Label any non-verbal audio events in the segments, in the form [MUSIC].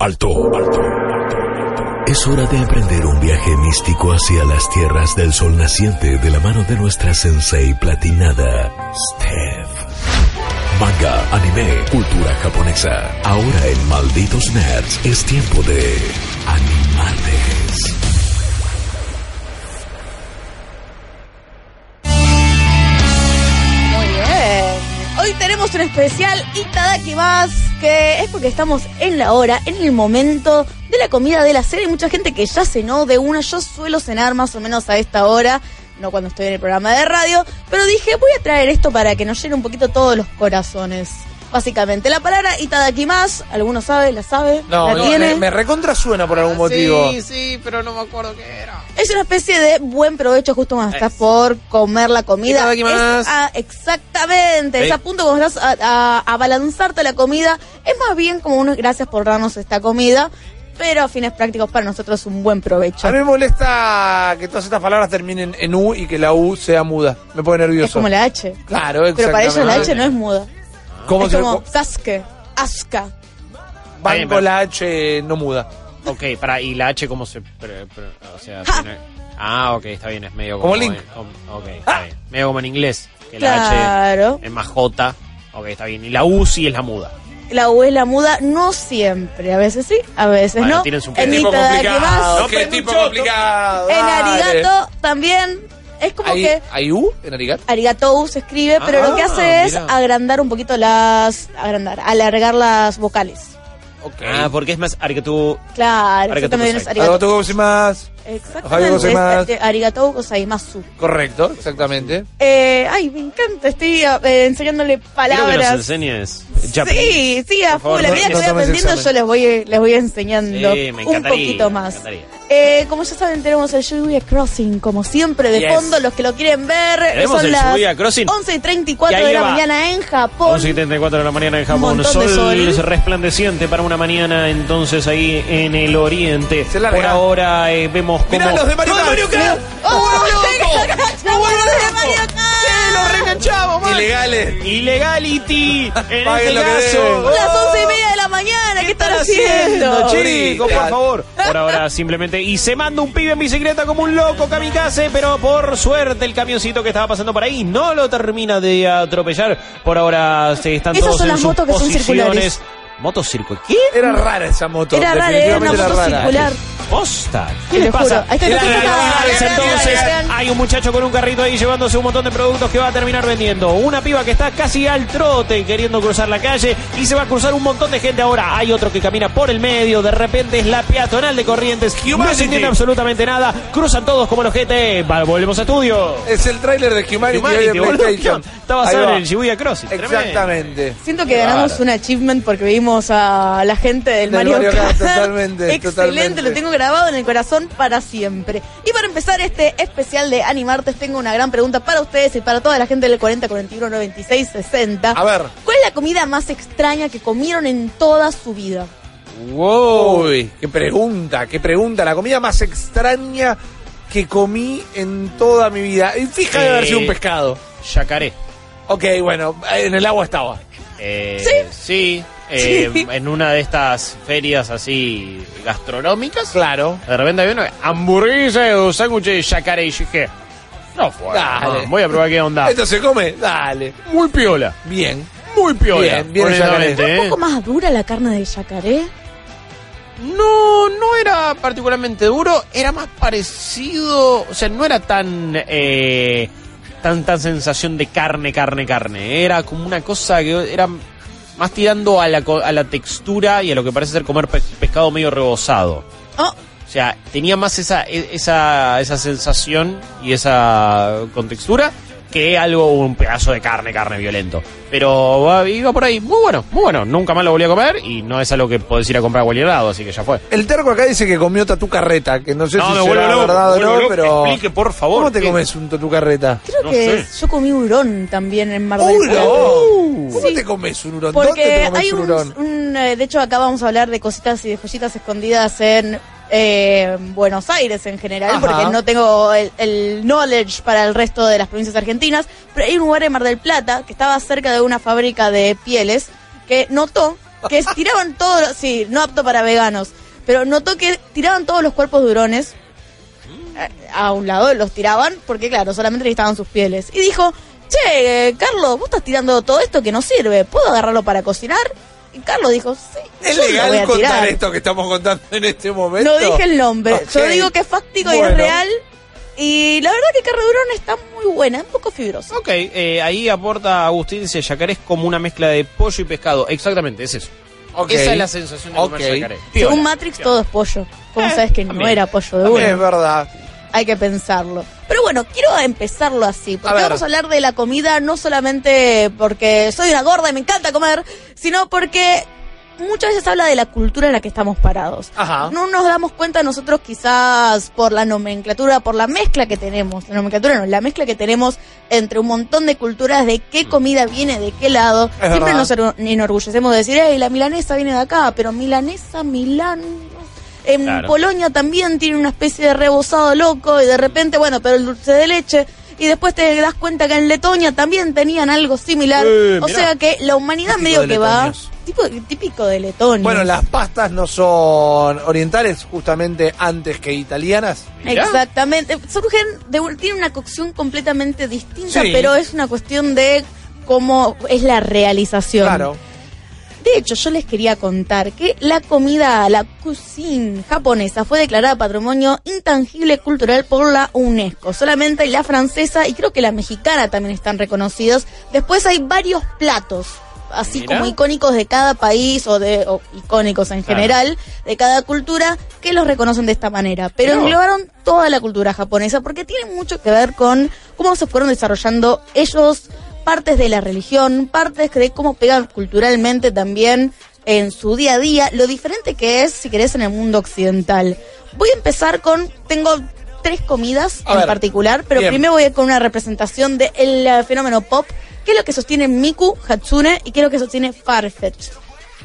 Alto, alto. Es hora de emprender un viaje místico hacia las tierras del sol naciente de la mano de nuestra sensei platinada, Steph. Manga, anime, cultura japonesa. Ahora en Malditos Nerds es tiempo de animartes. Hoy tenemos un especial Itadaki más, que es porque estamos en la hora, en el momento de la comida de la cena. Hay mucha gente que ya cenó de una. Yo suelo cenar más o menos a esta hora, no cuando estoy en el programa de radio, pero dije, voy a traer esto para que nos llene un poquito todos los corazones. Básicamente, la palabra Itadaki más, ¿alguno sabe? ¿La sabe? No, ¿La no, tiene? me, me recontra suena por algún motivo. Sí, sí, pero no me acuerdo qué era. Es una especie de buen provecho justo cuando estás por comer la comida. Itadaki más. Es, ah, exactamente, es a punto cuando estás a, a, a balanzarte la comida. Es más bien como unos gracias por darnos esta comida, pero a fines prácticos para nosotros es un buen provecho. A mí me molesta que todas estas palabras terminen en U y que la U sea muda. Me pone nervioso. Es como la H. Claro, Pero para ellos la exactamente. H no es muda. ¿Cómo es se como Sasuke, Asuka. Banco la H no muda. Ok, para, ¿y la H cómo se...? pre- pre- o sea, tiene- ah, ok, está bien, es medio Como como... Link. en- como- ok, está bien. Medio como en inglés, que la Claro. H es más J. Ok, está bien. Y la U sí es la muda. La U es la muda, no siempre. A veces sí, a veces Bueno, no. tienen su En tipo qué choto. complicado. en dale. Arigato también. Es como ¿Hay, que ¿Hay U en arigato? Arigatou se escribe, pero lo que Ah, hace es agrandar un poquito las. agrandar, alargar las vocales. Ah, porque es más arigatou... Claro, Arigatou exactamente arigatou. tengo más. Exactamente, Arigatou es gozaimasu. eh, arigatou gozaimasu. Correcto, exactamente. Eh, ay, me encanta, estoy eh, enseñándole Quiero que nos palabras. enseñes Sí, sí, a full. A no- medida que voy aprendiendo, yo les voy, les voy enseñando Sí, me un poquito más. Eh, como ya saben, tenemos el Shibuya Crossing, como siempre, de Yes. fondo, los que lo quieren ver. Tenemos son el las Shibuya Crossing. 11 y 34 Y de la va. mañana en Japón. 11 y 34 de la mañana en Japón. Sol, de sol. resplandeciente para una mañana entonces ahí en el oriente. Se. Por ahora eh, vemos como... Mirá los de Mario Kart. ¡Oh, loco! de Mario Kart! reenganchamos, Ilegales. Illegality. [LAUGHS] En Paguen este caso. deben. Las 11 y media de la mañana, ¿qué están haciendo? chicos, por favor. [LAUGHS] Por ahora simplemente. Y se manda un pibe en bicicleta como un loco kamikaze, pero por suerte el camioncito que estaba pasando por ahí no lo termina de atropellar. Por ahora se están Esas todos son en las sus motos que son posiciones. circulares. ¿Motos circo? ¿Qué? Era rara esa moto. Era rara, era una moto rara. circular. Posta. ¿Qué lo le juro. pasa? Ahí está, entonces hay un muchacho con un carrito ahí llevándose un montón de productos que va a terminar vendiendo. Una piba que está casi al trote queriendo cruzar la calle y se va a cruzar un montón de gente ahora. Hay otro que camina por el medio, de repente es la peatonal de Corrientes. No se entiende absolutamente nada. Cruzan todos como los GT. Va, volvemos a estudio. Es el tráiler de Humanity, Humanity, de PlayStation. Está basado en el Shibuya Crossing. Tremendo. Exactamente. Siento que ganamos un achievement porque a la gente del, Del Mario, Mario Kart, Kart. totalmente, Excelente, totalmente. lo tengo grabado en el corazón para siempre. Y para empezar este especial de Animartes, tengo una gran pregunta para ustedes y para toda la gente del 40, 41, 96, 60. A ver. ¿Cuál es la comida más extraña que comieron en toda su vida? Uy, qué pregunta, qué pregunta. La comida más extraña que comí en toda mi vida. Y fija de haber sido un Eh, pescado. Yacaré. Ok, bueno, en el agua estaba. Eh, ¿Sí? Sí. Eh, Sí. En una de estas ferias así gastronómicas. Claro. De repente había una hamburguesa o sándwich de yacaré y dije, no fue. Dale. voy a probar qué onda. ¿Esto se come? Dale. Muy piola. Bien. Muy piola. Bien, bien ¿Un ¿eh? poco más dura la carne de yacaré? No, no era particularmente duro, era más parecido, o sea, no era tan eh, tan tan sensación de carne, carne, carne. Era como una cosa que era más tirando a la, co- a la textura y a lo que parece ser comer pe- pescado medio rebozado. Oh, O sea, tenía más esa, e- esa, esa sensación y esa contextura que algo, un pedazo de carne, carne violento. Pero iba por ahí, muy bueno, muy bueno. Nunca más lo volví a comer y no es algo que podés ir a comprar a cualquier lado, así que ya fue. El terco acá dice que comió tatu carreta, que no sé No, si será loco, verdad o no, pero... Explique, por favor, ¿Cómo te ¿qué? comes un tatu carreta? creo No que sé. yo comí hurón también en Mar del ¡Hurón! Plata. ¿Cómo Sí. te comes un hurón? ¿Dónde Porque te comes hay un un, hurón? un, eh, de hecho acá vamos a hablar de cositas y de joyitas escondidas en eh, Buenos Aires en general, Ajá. porque no tengo el, el knowledge para el resto de las provincias argentinas, pero hay un lugar en Mar del Plata que estaba cerca de una fábrica de pieles que notó que [LAUGHS] tiraban todos, los- sí, no apto para veganos, pero notó que tiraban todos los cuerpos de hurones eh, a un lado, los tiraban porque claro, solamente necesitaban sus pieles. Y dijo, che, eh, Carlos, vos estás tirando todo esto que no sirve, ¿puedo agarrarlo para cocinar? Y Carlos dijo, sí, ¿Es yo lo voy legal a contar tirar. esto que estamos contando en este momento? No dije el nombre. Yo digo que es fáctico y es real. Y la verdad que carne de está muy buena, un poco fibrosa. Ok, eh, ahí aporta Agustín, dice, yacaré es como una mezcla de pollo y pescado. Exactamente, es eso. Ok. Esa es la sensación de comer Ok. yacaré. Según Matrix piola. todo es pollo. ¿Cómo Eh, sabes que no era pollo de Es uno? verdad. Hay que pensarlo. Pero bueno, quiero empezarlo así, porque A vamos a hablar de la comida no solamente porque soy una gorda y me encanta comer, sino porque muchas veces habla de la cultura en la que estamos parados. Ajá. No nos damos cuenta nosotros quizás por la nomenclatura, por la mezcla que tenemos, la nomenclatura no, la mezcla que tenemos entre un montón de culturas de qué comida viene de qué lado. Es Siempre verdad. nos or- enorgullecemos de decir, hey, la milanesa viene de acá, pero milanesa, Milán... En Claro. Polonia también tiene una especie de rebozado loco y de repente, bueno, pero el dulce de leche y después te das cuenta que en Letonia también tenían algo similar. Eh, o mirá. sea que la humanidad medio que va tipo, típico de Letonia. Bueno, las pastas no son orientales justamente antes que italianas. Mirá. Exactamente. Surgen de un- tiene una cocción completamente distinta, Sí. pero es una cuestión de cómo es la realización. Claro. De hecho, yo les quería contar que la comida, la cuisine japonesa, fue declarada Patrimonio Intangible Cultural por la UNESCO. Solamente la francesa y creo que la mexicana también están reconocidos. Después hay varios platos, así Mira. como icónicos de cada país o de o icónicos en Claro. general de cada cultura que los reconocen de esta manera. Pero vos. englobaron toda la cultura japonesa porque tiene mucho que ver con cómo se fueron desarrollando ellos partes de la religión, partes de cómo pegan culturalmente también en su día a día, lo diferente que es, si querés, en el mundo occidental. Voy a empezar con, tengo tres comidas A en ver, particular, pero bien. primero voy a ir con una representación del eh, fenómeno pop, que es lo que sostiene Miku Hatsune y que es lo que sostiene Farfetch.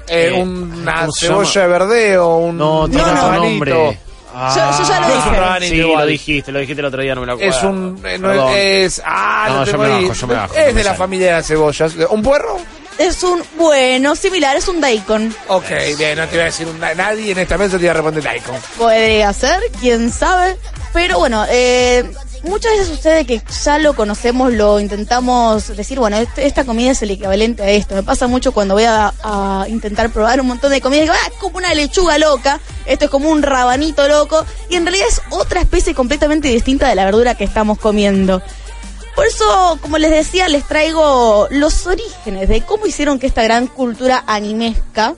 Eh, Eh, una ¿cómo se cebolla de verdeo, un No, tiene No, otro no. nombre. Ah, Yo- yo ya lo dije. Es un Sí, lo dijiste, lo dijiste el otro día, no me lo acuerdo. Es un. eh, no Perdón. es. Ah, No, lo yo me bajo, yo me bajo, Es no de la familia de las cebollas. ¿Un puerro? Es un, bueno, similar, es un daikon. Ok, bien, no te iba a decir un- nadie en esta mesa te iba a responder daikon. Podría ser, quién sabe. Pero bueno, eh, muchas veces sucede que ya lo conocemos, lo intentamos decir, bueno, este- esta comida es el equivalente a esto. Me pasa mucho cuando voy a, a intentar probar un montón de comida. Digo, ah, es como una lechuga loca, esto es como un rabanito loco. Y en realidad es otra especie completamente distinta de la verdura que estamos comiendo. Por eso, como les decía, les traigo los orígenes de cómo hicieron que esta gran cultura animesca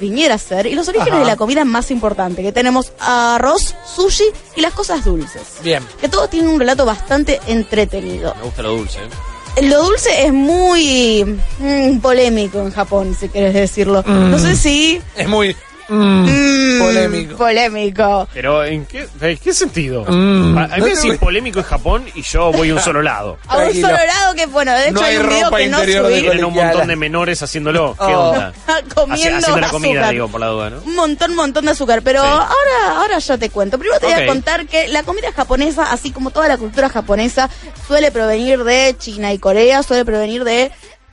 viniera a ser y los orígenes Ajá. de la comida más importante, que tenemos arroz, sushi y las cosas dulces. Bien. Que todos tienen un relato bastante entretenido. Me gusta lo dulce. ¿eh? Lo dulce es muy mm, polémico en Japón, si quieres decirlo. No sé si... Es muy. Mm, mm, polémico. Polémico. Pero, ¿en qué, en qué sentido? Mm. A, a mí me decís polémico en Japón y yo voy a un solo lado. A un Tranquilo. solo lado que, bueno, de hecho No hay hay un video ropa que no subí. Tienen un montón de menores haciéndolo. ¿Qué Oh. onda? [LAUGHS] Comiendo Haci- haciendo la comida, azúcar. digo, por la duda, ¿no? Un montón, montón de azúcar. Pero Sí. ahora, ahora ya te cuento. Primero te voy a contar que la comida japonesa, así como toda la cultura japonesa, suele provenir de China y Corea, suele provenir de.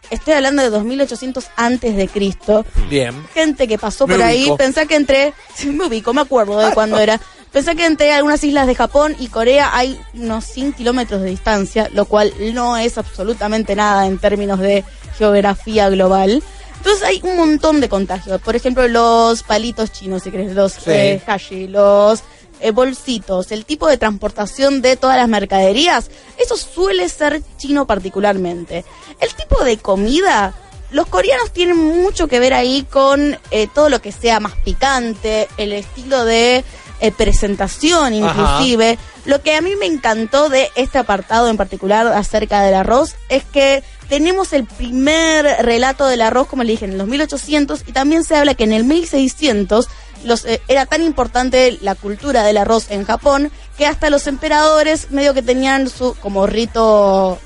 Estoy hablando de 2800 antes de Cristo. Bien. Gente que pasó Me por ahí, pensá que entre. [LAUGHS] Me ubico, me acuerdo de cuándo era. Pensá que entre algunas islas de Japón y Corea hay unos 100 kilómetros de distancia, lo cual no es absolutamente nada en términos de geografía global. Entonces hay un montón de contagios. Por ejemplo, los palitos chinos, si querés, los Sí. eh, hashi, los eh, bolsitos, el tipo de transportación de todas las mercaderías, eso suele ser chino particularmente. El tipo de comida, los coreanos tienen mucho que ver ahí con eh, todo lo que sea más picante, el estilo de eh, presentación inclusive. Lo que a mí me encantó de este apartado en particular acerca del arroz es que tenemos el primer relato del arroz, como le dije, en los 1800 y también se habla que en el 1600 los, eh, era tan importante la cultura del arroz en Japón que hasta los emperadores medio que tenían su como rito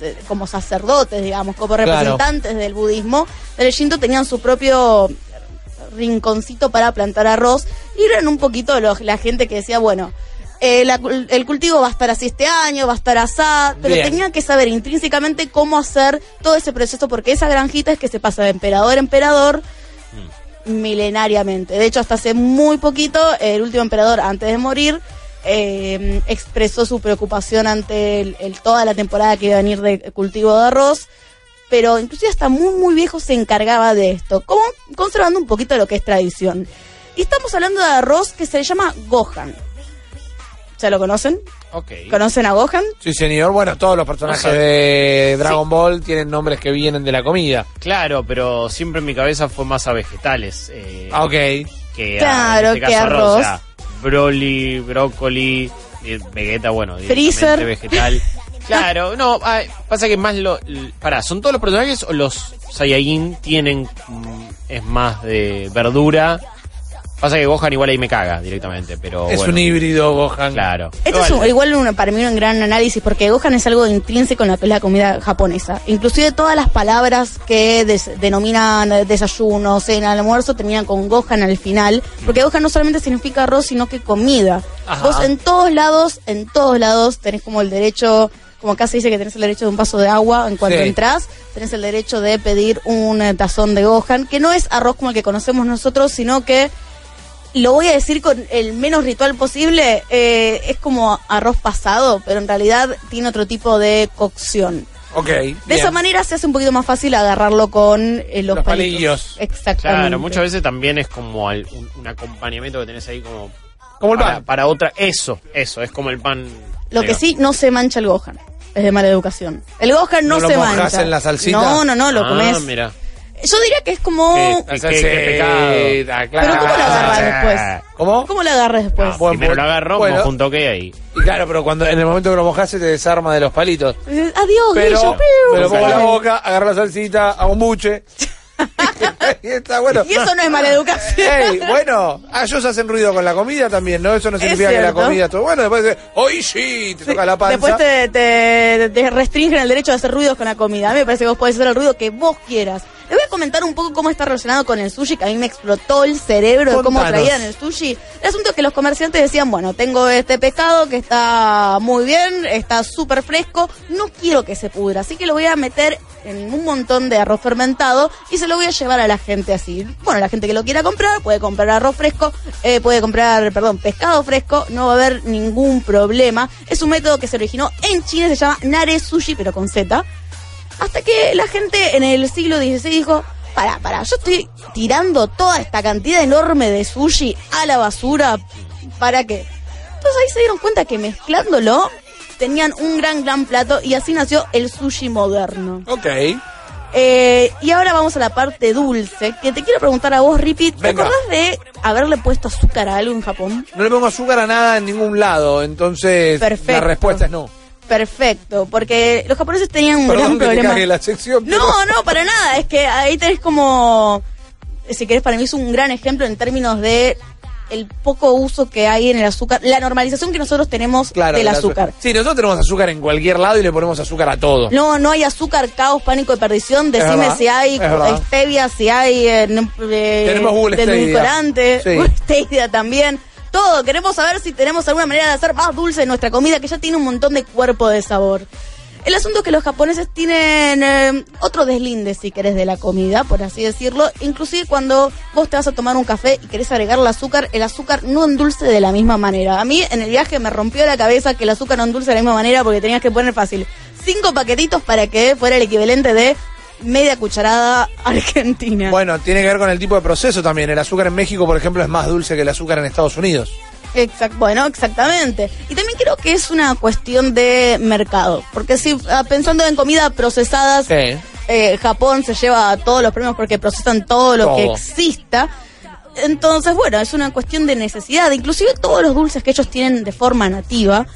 eh, como sacerdotes, digamos, como Claro. representantes del budismo, del Shinto tenían su propio rinconcito para plantar arroz y eran un poquito los- la gente que decía, bueno, eh, la el cultivo va a estar así este año, va a estar asá, pero Bien. tenían que saber intrínsecamente cómo hacer todo ese proceso porque esa granjita es que se pasa de emperador a emperador milenariamente. De hecho, hasta hace muy poquito, el último emperador, antes de morir, eh, expresó su preocupación ante toda la temporada que iba a venir de cultivo de arroz. Pero inclusive hasta muy, muy viejo se encargaba de esto, como conservando un poquito lo que es tradición. Y estamos hablando de arroz que se le llama Gohan. ¿Ya lo conocen? Ok. ¿Conocen a Gohan? Sí, señor. Bueno, todos los personajes O sea, de Dragon Ball tienen nombres que vienen de la comida. Claro, pero siempre en mi cabeza fue más a vegetales. eh, Ah, ok. que Claro, a, este que arroz. O sea, broly, brócoli, eh, Vegeta, bueno, Freezer. vegetal. [LAUGHS] Claro, no, pasa que más lo... Pará, ¿son todos los personajes o los Saiyajin tienen... mm, es más de verdura? Pasa que Gohan igual ahí me caga directamente, pero es bueno, un híbrido, Gohan. Claro. Este es un- igual un- para mí un gran análisis porque Gohan es algo intrínseco en lo que es la comida japonesa. Inclusive todas las palabras que des- denominan desayuno, cena, almuerzo terminan con Gohan al final, porque Gohan no solamente significa arroz, sino que comida. Ajá. Vos en todos lados, en todos lados tenés como el derecho, como acá se dice que tenés el derecho de un vaso de agua en cuanto Sí. entras, tenés el derecho de pedir un eh, tazón de Gohan, que no es arroz como el que conocemos nosotros, sino que lo voy a decir con el menos ritual posible, eh, es como arroz pasado, pero en realidad tiene otro tipo de cocción. Ok. De bien. esa manera se hace un poquito más fácil agarrarlo con eh, los, Los palillos. Exactamente. Claro, muchas veces también es como al- un, un acompañamiento que tenés ahí como... Como el para, pan. para otra... Eso, eso, es como el pan... Lo que sí, no se mancha el Gohan. Es de mala educación. El Gohan no, ¿No lo se mancha. en la salsita? No, no, no, lo Ah, comes. mira. Yo diría que es como... ¿Qué? La qué- qué salsita, claro. Pero ¿cómo lo agarras después? ¿Cómo? ¿Cómo lo agarras después? Ah, Buen primero lo agarro, Bueno. mojo un toque ahí. Y claro, pero cuando en el momento que lo mojás se te desarma de los palitos. Eh, Adiós, Pero Guillo. me lo pongo en la boca, agarro la salsita, hago un buche. [LAUGHS] y está bueno. Y eso no es mala educación. Ey, bueno, ah, ellos hacen ruido con la comida también, ¿no? Eso no Es significa que la comida todo bueno. Después de, hoy sí, te toca la panza. Después te, te- te restringen el derecho de hacer ruidos con la comida. A mí me parece que vos podés hacer el ruido que vos quieras. Les voy a comentar un poco cómo está relacionado con el sushi, que a mí me explotó el cerebro de cómo traían el sushi. El asunto es que los comerciantes decían, bueno, tengo este pescado que está muy bien, está súper fresco, no quiero que se pudra, así que lo voy a meter en un montón de arroz fermentado y se lo voy a llevar a la gente así. Bueno, la gente que lo quiera comprar puede comprar arroz fresco, eh, puede comprar, perdón, pescado fresco, no va a haber ningún problema. Es un método que se originó en China, se llama Nare Sushi, pero con Z. Hasta que la gente en el siglo XVI dijo, para, para, yo estoy tirando toda esta cantidad enorme de sushi a la basura, ¿para qué? Entonces ahí se dieron cuenta que mezclándolo tenían un gran, gran plato y así nació el sushi moderno. Ok. Eh, y ahora vamos a la parte dulce, que te quiero preguntar a vos, Ripi, ¿te Venga. acordás de haberle puesto azúcar a algo en Japón? No le pongo azúcar a nada en ningún lado, entonces Perfecto. la respuesta es no. Perfecto, porque los japoneses tenían un Perdón gran problema. la sección. pero- No, no, para nada. Es que ahí tenés como, si querés, para mí es un gran ejemplo en términos de el poco uso que hay en el azúcar, la normalización que nosotros tenemos Claro, del el azúcar. Sí, nosotros tenemos azúcar en cualquier lado y le ponemos azúcar a todo. No, no hay azúcar, caos, pánico y perdición. Decime verdad, si hay es stevia, si hay eh, Tenemos Google Stevia. Google Stevia también. Todo, queremos saber si tenemos alguna manera de hacer más dulce nuestra comida que ya tiene un montón de cuerpo de sabor. El asunto es que los japoneses tienen eh, otro deslinde, si querés, de la comida, por así decirlo. Inclusive cuando vos te vas a tomar un café y querés agregar el azúcar, el azúcar no endulce de la misma manera. A mí en el viaje me rompió la cabeza que el azúcar no endulce de la misma manera porque tenías que poner fácil cinco paquetitos para que fuera el equivalente de media cucharada [LAUGHS] argentina. Bueno, tiene que ver con el tipo de proceso también. El azúcar en México, por ejemplo, es más dulce que el azúcar en Estados Unidos. Exact- bueno, exactamente. Y también creo que es una cuestión de mercado. Porque si ah, pensando en comida procesadas, Sí. eh, Japón se lleva todos los premios porque procesan todo lo que exista. Entonces, bueno, es una cuestión de necesidad. Inclusive todos los dulces que ellos tienen de forma nativa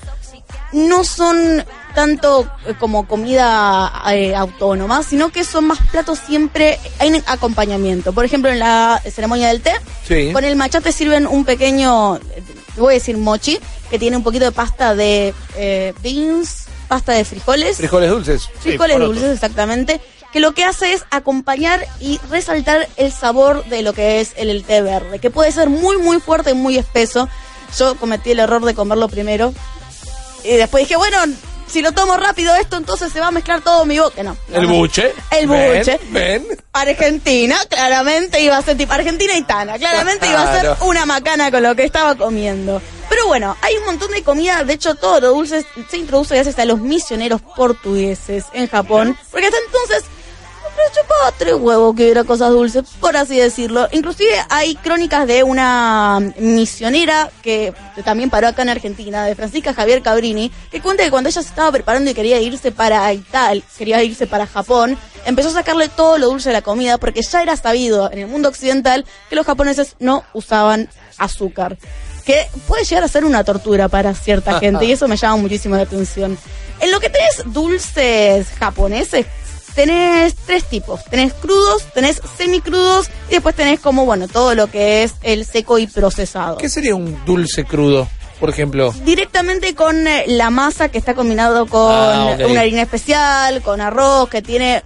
no son tanto eh, como comida eh, autónoma, sino que son más platos siempre, hay acompañamiento. Por ejemplo, en la ceremonia del té, Sí. con el matcha te sirven un pequeño, eh, voy a decir mochi, que tiene un poquito de pasta de eh, beans, pasta de frijoles, Frijoles dulces. frijoles dulces exactamente, que lo que hace es acompañar y resaltar el sabor de lo que es el, el té verde, que puede ser muy muy fuerte y muy espeso. Yo cometí el error de comerlo primero y después dije, bueno, si lo tomo rápido esto, entonces se va a mezclar todo mi boca. No. El no. buche. El Ven, buche. Ven. Argentina, claramente iba a ser tipo Argentina y Tana, claramente iba a ser una macana con lo que estaba comiendo. Pero bueno, hay un montón de comida, de hecho todo lo dulce se introduce gracias a los misioneros portugueses en Japón, porque hasta entonces me chupaba tres huevos que hubiera cosas dulces, por así decirlo. Inclusive hay crónicas de una misionera que también paró acá en Argentina, de Francisca Javier Cabrini, que cuenta que cuando ella se estaba preparando y quería irse para Italia, quería irse para Japón, empezó a sacarle todo lo dulce de la comida porque ya era sabido en el mundo occidental que los japoneses no usaban azúcar. Que puede llegar a ser una tortura para cierta [LAUGHS] gente y eso me llama muchísimo la atención. En lo que tenés dulces japoneses, tenés tres tipos. Tenés crudos, tenés semicrudos y después tenés como, bueno, todo lo que es el seco y procesado. ¿Qué sería un dulce crudo, por ejemplo? Directamente con eh, la masa que está combinado con Ah, una harina especial, con arroz, que tiene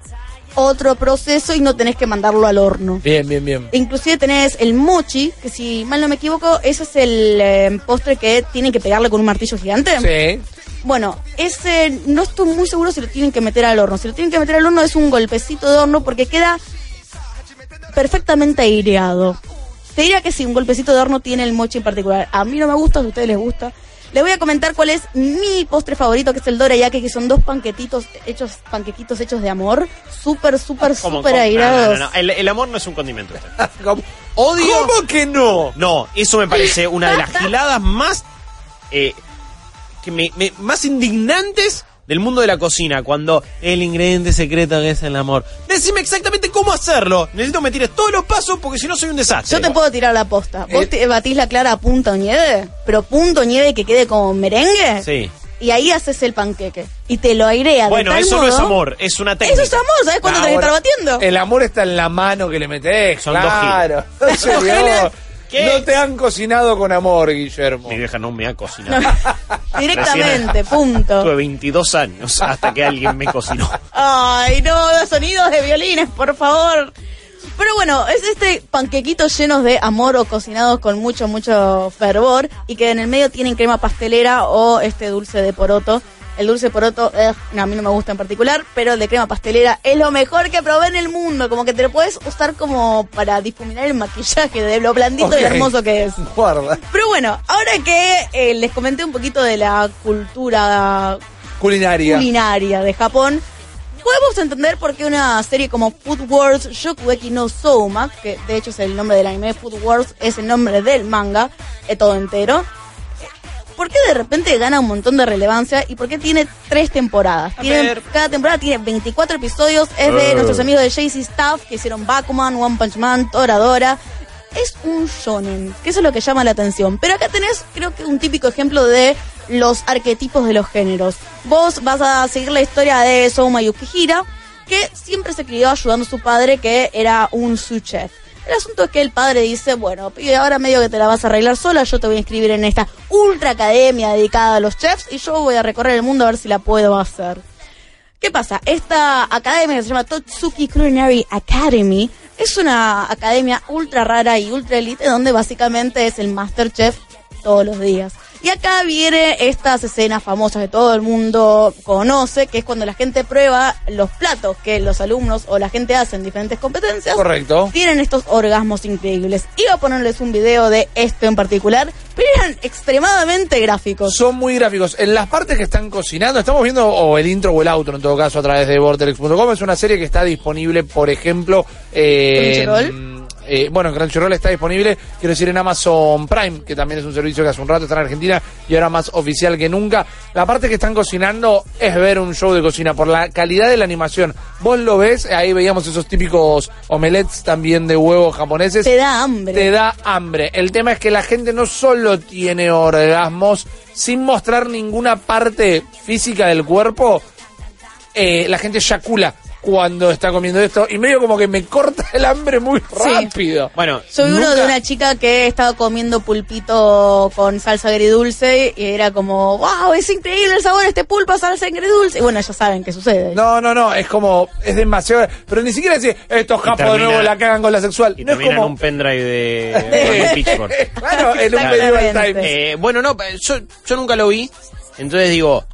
otro proceso y no tenés que mandarlo al horno. Bien, bien, bien. Inclusive tenés el mochi, que si mal no me equivoco, ese es el eh, postre que tienen que pegarle con un martillo gigante. Sí. Bueno, ese no estoy muy seguro si lo tienen que meter al horno. Si lo tienen que meter al horno es un golpecito de horno porque queda perfectamente aireado. Te diría que sí, un golpecito de horno tiene el mochi en particular. A mí no me gusta, si a ustedes les gusta. Les voy a comentar cuál es mi postre favorito, que es el dorayaki, que son dos panquetitos hechos, panquequitos hechos de amor. Súper, súper, ¿Cómo, súper airados. no, no, no. El, el amor no es un condimento. este. [LAUGHS] ¿Cómo, Odio. ¿Cómo que no? No, eso me parece una de las giladas más eh, que me, me- más indignantes del mundo de la cocina, cuando el ingrediente secreto que es el amor. Decime exactamente cómo hacerlo. Necesito que me tires todos los pasos porque si no soy un desastre. Yo te puedo tirar la posta. ¿Vos Eh. te batís la clara a punto nieve? Pero punto nieve que quede como merengue. Sí. Y ahí haces el panqueque. Y te lo airea Bueno, de tal eso no es amor, es una técnica. Eso es amor, ¿sabes cuánto Ah, tenés que estar batiendo? El amor está en la mano que le metés. Son dos claro. [LAUGHS] Dos giles. ¿Qué? No te han cocinado con amor, Guillermo. Mi vieja no me ha cocinado. [LAUGHS] Directamente, Tuve punto. 22 años hasta que alguien me cocinó. Ay, no, sonidos de violines, por favor. Pero bueno, es este panquequito llenos de amor o cocinados con mucho, mucho fervor y que en el medio tienen crema pastelera o este dulce de poroto. El dulce poroto, eh, no, a mí no me gusta en particular, pero el de crema pastelera es lo mejor que probé en el mundo. Como que te lo puedes usar como para difuminar el maquillaje de lo blandito y hermoso que es. Guarda. Pero bueno, ahora que eh, les comenté un poquito de la cultura Culinaria. culinaria de Japón, podemos entender por qué una serie como Food Wars Shokugeki no Souma, que de hecho es el nombre del anime, Food Wars es el nombre del manga, es todo entero. ¿Por qué de repente gana un montón de relevancia y por qué tiene tres temporadas? Tienen- cada temporada tiene 24 episodios, es de Eh. nuestros amigos de JC Staff que hicieron Bakuman, One Punch Man, Toradora. Es un shonen, que eso es lo que llama la atención. Pero acá tenés, creo que un típico ejemplo de los arquetipos de los géneros. Vos vas a seguir la historia de Souma Yukihira, que siempre se crió ayudando a su padre, que era un sous chef. El asunto es que el padre dice, bueno, pibe, ahora medio que te la vas a arreglar sola, yo te voy a inscribir en esta ultra academia dedicada a los chefs y yo voy a recorrer el mundo a ver si la puedo hacer. ¿Qué pasa? Esta academia que se llama Totsuki Culinary Academy es una academia ultra rara y ultra elite donde básicamente es el Masterchef todos los días. Y acá viene estas escenas famosas que todo el mundo conoce, que es cuando la gente prueba los platos que los alumnos o la gente hace en diferentes competencias. Correcto. Tienen estos orgasmos increíbles. Iba a ponerles un video de esto en particular, pero eran extremadamente gráficos. Son muy gráficos. En las partes que están cocinando, estamos viendo, o el intro o el outro en todo caso, a través de vortex.com. Es una serie que está disponible, por ejemplo, eh, ¿Crunchyroll? Eh, bueno, en Crunchyroll está disponible, quiero decir, en Amazon Prime, que también es un servicio que hace un rato está en Argentina y ahora más oficial que nunca. La parte que están cocinando es ver un show de cocina por la calidad de la animación. Vos lo ves, ahí veíamos esos típicos omelets también de huevos japoneses Te da hambre. te da hambre. El tema es que la gente no solo tiene orgasmos sin mostrar ninguna parte física del cuerpo, eh, la gente eyacula cuando está comiendo esto y medio como que me corta el hambre muy rápido. Bueno, Soy uno Nunca- de una chica que estaba comiendo pulpito con salsa agridulce y era como, wow, es increíble el sabor de este pulpo a salsa agridulce. Y bueno, ya saben qué sucede. No, no, no, es como, es demasiado, pero ni siquiera decir, estos capos de nuevo la cagan con la sexual. y no es en un pendrive de, [LAUGHS] de Pitchfork. [LAUGHS] claro, en un medieval Exactamente. time. Eh, bueno, no, yo, yo nunca lo vi. Entonces digo,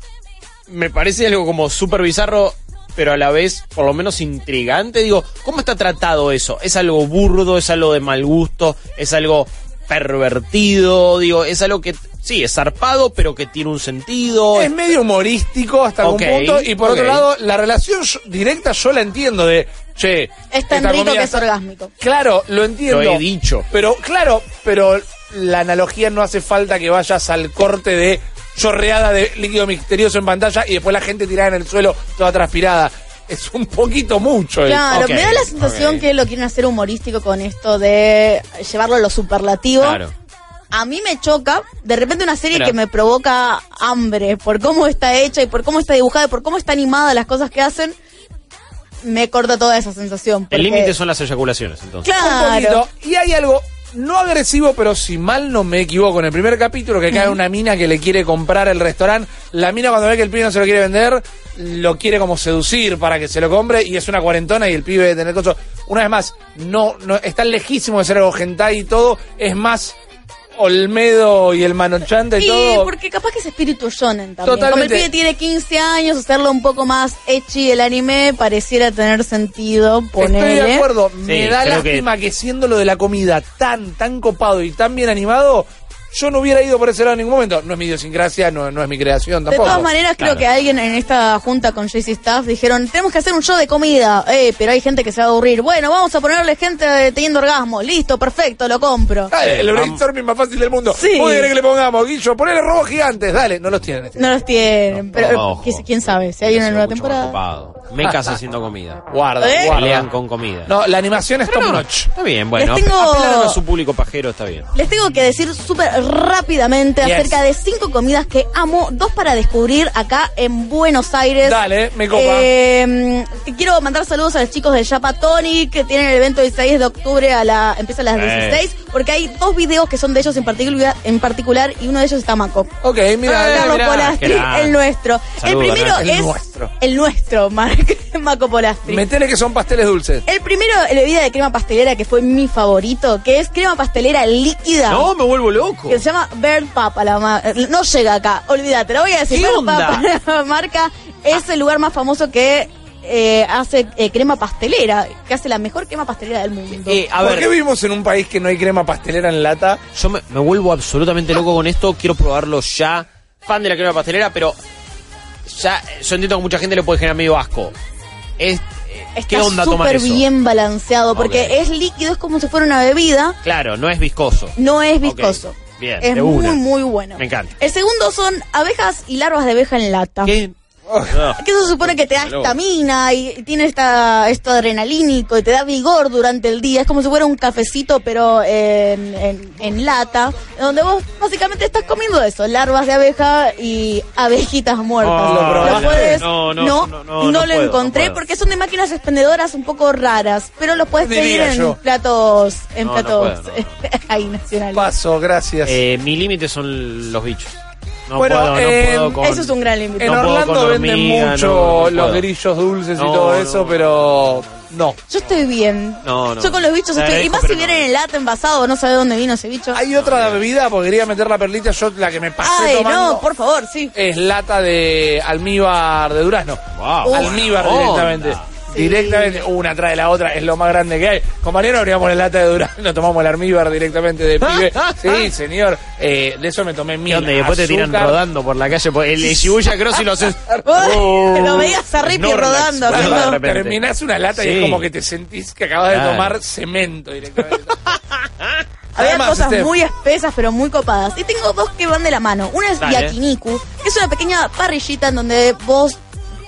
me parece algo como súper bizarro, pero a la vez por lo menos intrigante. Digo, ¿cómo está tratado eso? ¿Es algo burdo? ¿Es algo de mal gusto? ¿Es algo pervertido? Digo, es algo que sí, es zarpado, pero que tiene un sentido. Es medio humorístico hasta Ok, algún punto. Y por otro lado, la relación directa yo la entiendo de, che, Es tan rico comida que es orgásmico. Claro, lo entiendo. Lo he dicho. Pero, claro, pero la analogía no hace falta que vayas al corte de chorreada de líquido misterioso en pantalla y después la gente tirada en el suelo toda transpirada. Es un poquito mucho. Claro, me da la sensación que lo quieren hacer humorístico con esto de llevarlo a lo superlativo. Claro. A mí me choca, de repente una serie que me provoca hambre por cómo está hecha y por cómo está dibujada y por cómo está animada las cosas que hacen, me corta toda esa sensación. El límite son las eyaculaciones, entonces. Un Claro. poquito. Y hay algo no agresivo, pero si mal no me equivoco, en el primer capítulo que cae una mina que le quiere comprar el restaurante, la mina cuando ve que el pibe no se lo quiere vender, lo quiere como seducir para que se lo compre y es una cuarentona y el pibe de tener cocho. Una vez más, no, no está lejísimo de ser algo y todo, es más Olmedo y el Manochanta y, Y todo. porque capaz que es espíritu shonen también. Como el Totalmente. pibe tiene 15 años, hacerlo un poco más ecchi el anime pareciera tener sentido, Estoy ponele. de acuerdo, me Sí, da creo que- lástima que... siendo lo de la comida tan, tan copado y tan bien animado, yo no hubiera ido por ese lado en ningún momento. No es mi idiosincrasia, no, no es mi creación De tampoco. todas maneras, creo Claro. que alguien en esta junta con JC Staff dijeron, tenemos que hacer un show de comida, eh, pero hay gente que se va a aburrir. Bueno, vamos a ponerle gente teniendo orgasmo. Listo, perfecto, lo compro. Dale, el brainstorming más fácil del mundo. Sí. ¿Vos que le pongamos, Guillo? Ponele robos gigantes. Dale, no los tienen. No los tienen, pero Ojo. ¿quién- sabe? Si hay una nueva temporada. Mecas haciendo comida. [LAUGHS] Guarda, ¿Eh? guarda. Pelean con comida. No, la animación es top No, notch. Está bien, bueno. Les tengo- a su público pajero, está bien. Les tengo que decir súper rápidamente Yes. acerca de cinco comidas que amo, dos para descubrir acá en Buenos Aires. Dale, me copa. Eh, quiero mandar saludos a los chicos del Chapa Tony que tienen el evento el 16 de octubre a la empieza a las Eh. 16 porque hay dos videos que son de ellos en particular en particular y uno de ellos está Maco. Ok, mira. Eh, Carlos Polastri, el nuestro. Saludos, el primero es nuestro. el nuestro, [LAUGHS] Mar- Maco Polastri. Metele que son pasteles dulces. El primero, la bebida de crema pastelera que fue mi favorito, que es crema pastelera líquida. No, me vuelvo loco. Que se llama Bird Papa, la ma- no llega acá, olvídate, la voy a decir. ¿Qué Bird onda? Papa, [LAUGHS] la marca, es el lugar más famoso que eh, hace eh, crema pastelera, que hace la mejor crema pastelera del mundo. Eh, a ¿Por ver, qué vivimos en un país que no hay crema pastelera en lata? yo me, me vuelvo absolutamente loco con esto. Quiero probarlo ya. Fan de la crema pastelera, pero ya yo entiendo que mucha gente le puede generar medio asco. Es, eh, Está ¿Qué onda tomar súper eso? bien balanceado, porque es líquido, es como si fuera una bebida, Claro, no es viscoso. no es viscoso. Bien, es muy, una. muy bueno. Me encanta. El segundo son abejas y larvas de abeja en lata. ¿Qué? Ugh. Que eso supone que te da estamina y tiene esta, esto adrenalínico y te da vigor durante el día. Es como si fuera un cafecito, pero en, en, en lata, donde vos básicamente estás comiendo eso, larvas de abeja y abejitas muertas. Oh, puedes, No, no, no, no, no, no lo puedo, encontré porque son de máquinas expendedoras un poco raras, pero los puedes pedir en yo. platos, en No, no platos puedo, [LAUGHS] ahí nacionales. Paso, gracias. Eh, mi límite son los bichos. No Bueno, puedo, no eh, puedo con... Eso es un gran límite. en no Orlando venden hormiga, mucho no, no los grillos dulces y todo no, eso, no. pero no. Yo estoy bien. No, no. Yo con los bichos estoy. Y agradezco, más si vienen en lata, envasado, no sabe dónde vino ese bicho. Hay otra bebida, porque quería meter la perlita, yo la que me pasé Ay, tomando no, por favor, sí. es lata de almíbar de durazno. Wow. almíbar directamente. onda. Sí. Directamente, una trae la otra, es lo más grande que hay. Compañero, abríamos la lata de durazno, [LAUGHS] tomamos el almíbar directamente de pibe. Sí, señor, eh, de eso me tomé mil. Y después te tiran rodando por la calle. por- El de Shibuya Cross y lo haces... [LAUGHS] Uy, lo veías a Snorlax. rodando. Bueno. Terminás una lata y es como que te sentís que acabas de tomar cemento directamente. [LAUGHS] Había Además, cosas este- muy espesas, pero muy copadas. Y tengo dos que van de la mano. Una es Dale. yakiniku, que es una pequeña parrillita en donde vos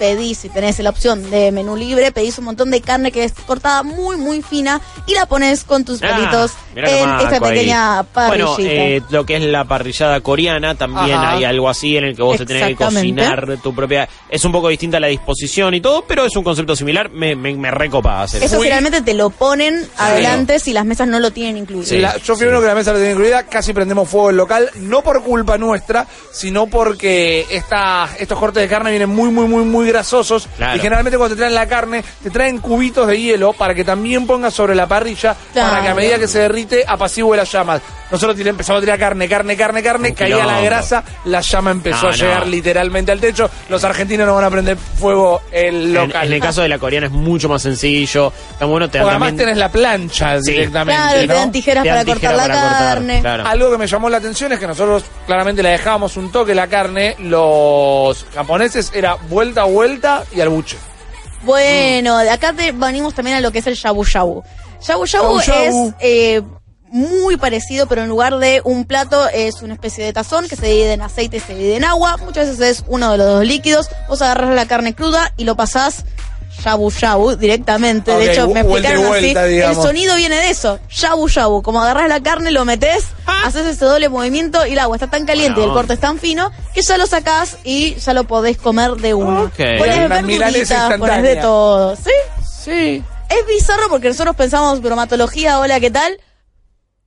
pedís, si tenés la opción de menú libre, pedís un montón de carne que es cortada muy, muy fina y la pones con tus Ah, palitos en esta ahí. pequeña parrillita. Bueno, eh, lo que es la parrillada coreana, también Ajá. hay algo así en el que vos te tenés que cocinar tu propia... Es un poco distinta la disposición y todo, pero es un concepto similar. Me, me, me recopa hacer Eso Fui- generalmente te lo ponen adelante si las mesas no lo tienen incluido. Sí. La- yo fui uno que la mesa la tenía incluida, casi prendemos fuego el local, no por culpa nuestra, sino porque esta, estos cortes de carne vienen muy, muy, muy, muy grasosos. Claro. Y generalmente cuando te traen la carne, te traen cubitos de hielo para que también pongas sobre la parrilla, para que a medida que se derrite, apacigüe las llamas. Nosotros empezamos a tirar carne, carne, carne, carne, Un caía la grasa, la llama empezó No, a llegar no. literalmente al techo. Los argentinos no van a prender fuego el En, local. en el caso de la coreana es mucho más sencillo. Está bueno, te además también- tenés la plancha Sí. directamente. Claro, te ¿no? dan tijeras Te para dan cortar tijera la para cortar, carne. claro. Algo que me llamó la atención es que nosotros claramente le dejábamos un toque la carne, los japoneses era vuelta a vuelta y al buche. Bueno, de acá te venimos también a lo que es el shabu shabu. Shabu shabu, Shabu shabu. es eh, muy parecido, pero en lugar de un plato es una especie de tazón que se divide en aceite y se divide en agua. Muchas veces es uno de los dos líquidos. Vos agarrás la carne cruda y lo pasás shabu shabu directamente. De hecho, me explicaron vuelta, así. digamos. El sonido viene de eso, shabu shabu. Como agarrás la carne, lo metés, haces ese doble movimiento y el agua está tan caliente y el corte es tan fino que ya lo sacás y ya lo podés comer de uno. Ok. Ponés Una milanesa verduritas, ponés de todo. ¿Sí? Sí. Es bizarro porque nosotros pensamos bromatología, hola, ¿qué tal?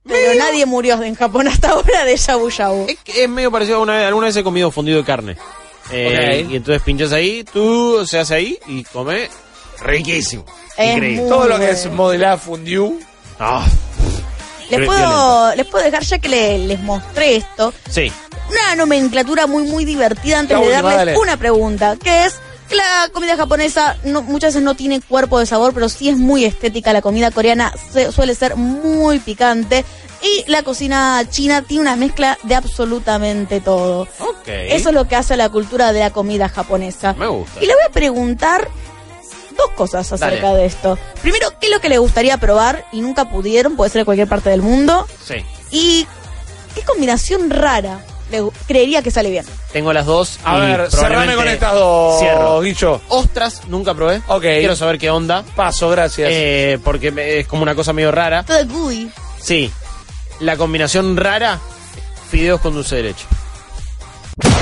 Pero nadie murió en Japón hasta ahora de shabu shabu. Es, que es medio parecido a una vez, alguna vez he comido fundido de carne. Eh. Y entonces pinchas ahí, tú se hace ahí y come riquísimo. Es Increíble. muy- Todo lo que es modelada fondue. Ah, Les puedo, les puedo dejar ya que le- les mostré esto. sí. Una nomenclatura muy, muy divertida antes La de última, darles dale. una pregunta, que es que la comida japonesa no- muchas veces no tiene cuerpo de sabor, pero sí es muy estética. La comida coreana se- suele ser muy picante. Y la cocina china tiene una mezcla de absolutamente todo. Ok. Eso es lo que hace a la cultura de la comida japonesa. Me gusta. Y le voy a preguntar dos cosas acerca Dale. de esto. Primero, ¿qué es lo que le gustaría probar y nunca pudieron? Puede ser de cualquier parte del mundo. Sí. ¿Y qué combinación rara le gu- creería que sale bien? Tengo las dos. A y ver, cerrame probablemente con estas dos, Cierro. Guillo. Ostras, nunca probé. Ok. Quiero saber qué onda. Paso, gracias. Eh, porque me- es como una cosa medio rara. Todo gooey. Sí. La combinación rara, fideos con dulce de leche.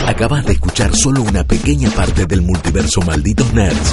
Acabas de escuchar solo una pequeña parte del multiverso Malditos Nerds.